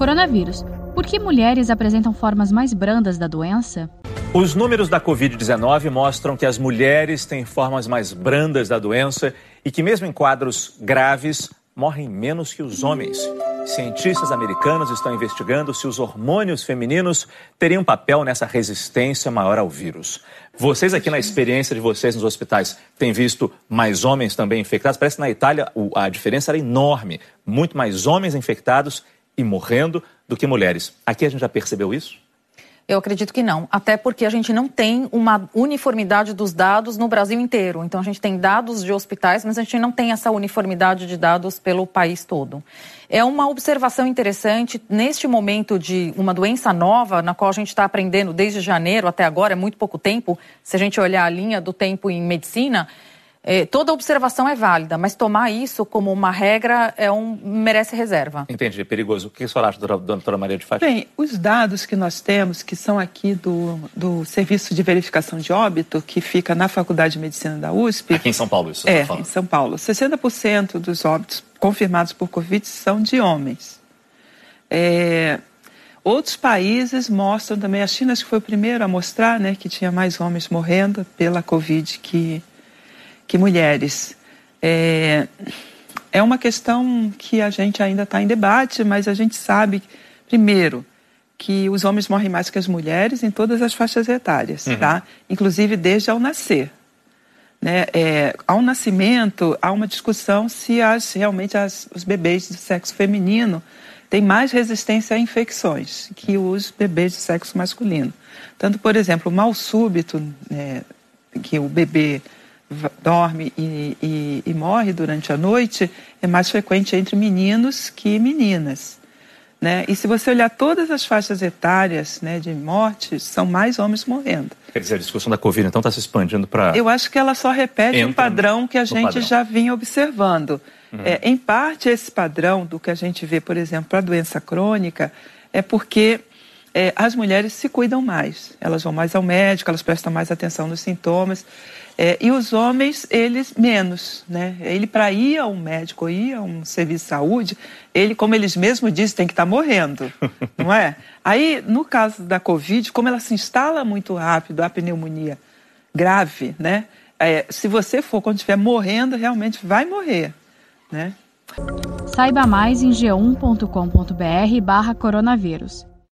Coronavírus. Por que mulheres apresentam formas mais brandas da doença? Os números da Covid-19 mostram que as mulheres têm formas mais brandas da doença e que, mesmo em quadros graves, morrem menos que os homens. Cientistas americanos estão investigando se os hormônios femininos teriam papel nessa resistência maior ao vírus. Vocês aqui na experiência de vocês nos hospitais têm visto mais homens também infectados? Parece que na Itália a diferença era enorme. Muito mais homens infectados e morrendo do que mulheres. Aqui a gente já percebeu isso? Eu acredito que não, até porque a gente não tem uma uniformidade dos dados no Brasil inteiro. Então a gente tem dados de hospitais, mas a gente não tem essa uniformidade de dados pelo país todo. É uma observação interessante neste momento de uma doença nova, na qual a gente está aprendendo desde janeiro até agora, é muito pouco tempo. Se a gente olhar a linha do tempo em medicina, é, toda observação é válida, mas tomar isso como uma regra é um, merece reserva. Entendi, é perigoso. O que a senhora acha, doutora Maria de Fátima? Bem, os dados que nós temos, que são aqui do, do Serviço de Verificação de Óbito, que fica na Faculdade de Medicina da USP. Aqui em São Paulo, isso? É, em São Paulo. 60% dos óbitos confirmados por Covid são de homens. É, outros países mostram também, a China acho que foi o primeiro a mostrar né, que tinha mais homens morrendo pela Covid que que mulheres. É, é uma questão que a gente ainda está em debate, mas a gente sabe, primeiro, que os homens morrem mais que as mulheres em todas as faixas etárias, uhum. tá? Inclusive desde ao nascer. Né? É, ao nascimento, há uma discussão se as, realmente as, os bebês do sexo feminino têm mais resistência a infecções que os bebês de sexo masculino. Tanto, por exemplo, o mal súbito, né, que o bebê dorme e, e, e, morre durante a noite é mais frequente entre meninos que meninas. Né? E se você olhar todas as faixas etárias né, de morte, são mais homens morrendo. Quer dizer, a discussão da Covid então está se expandindo para. Eu acho que ela só repete um padrão que a gente padrão. já vinha observando. Uhum. É, em parte, esse padrão do que a gente vê, por exemplo, para a doença crônica, é porque é, as mulheres se cuidam mais. Elas vão mais ao médico, elas prestam mais atenção nos sintomas. É, e os homens, eles menos, né? Ele, para ir a um médico, ir a um serviço de saúde, ele, como eles mesmos dizem, tem que estar tá morrendo, não é? Aí, no caso da Covid, como ela se instala muito rápido, a pneumonia grave, né? É, se você for, quando estiver morrendo, realmente vai morrer, né? Saiba mais em g1.com.br barra coronavírus.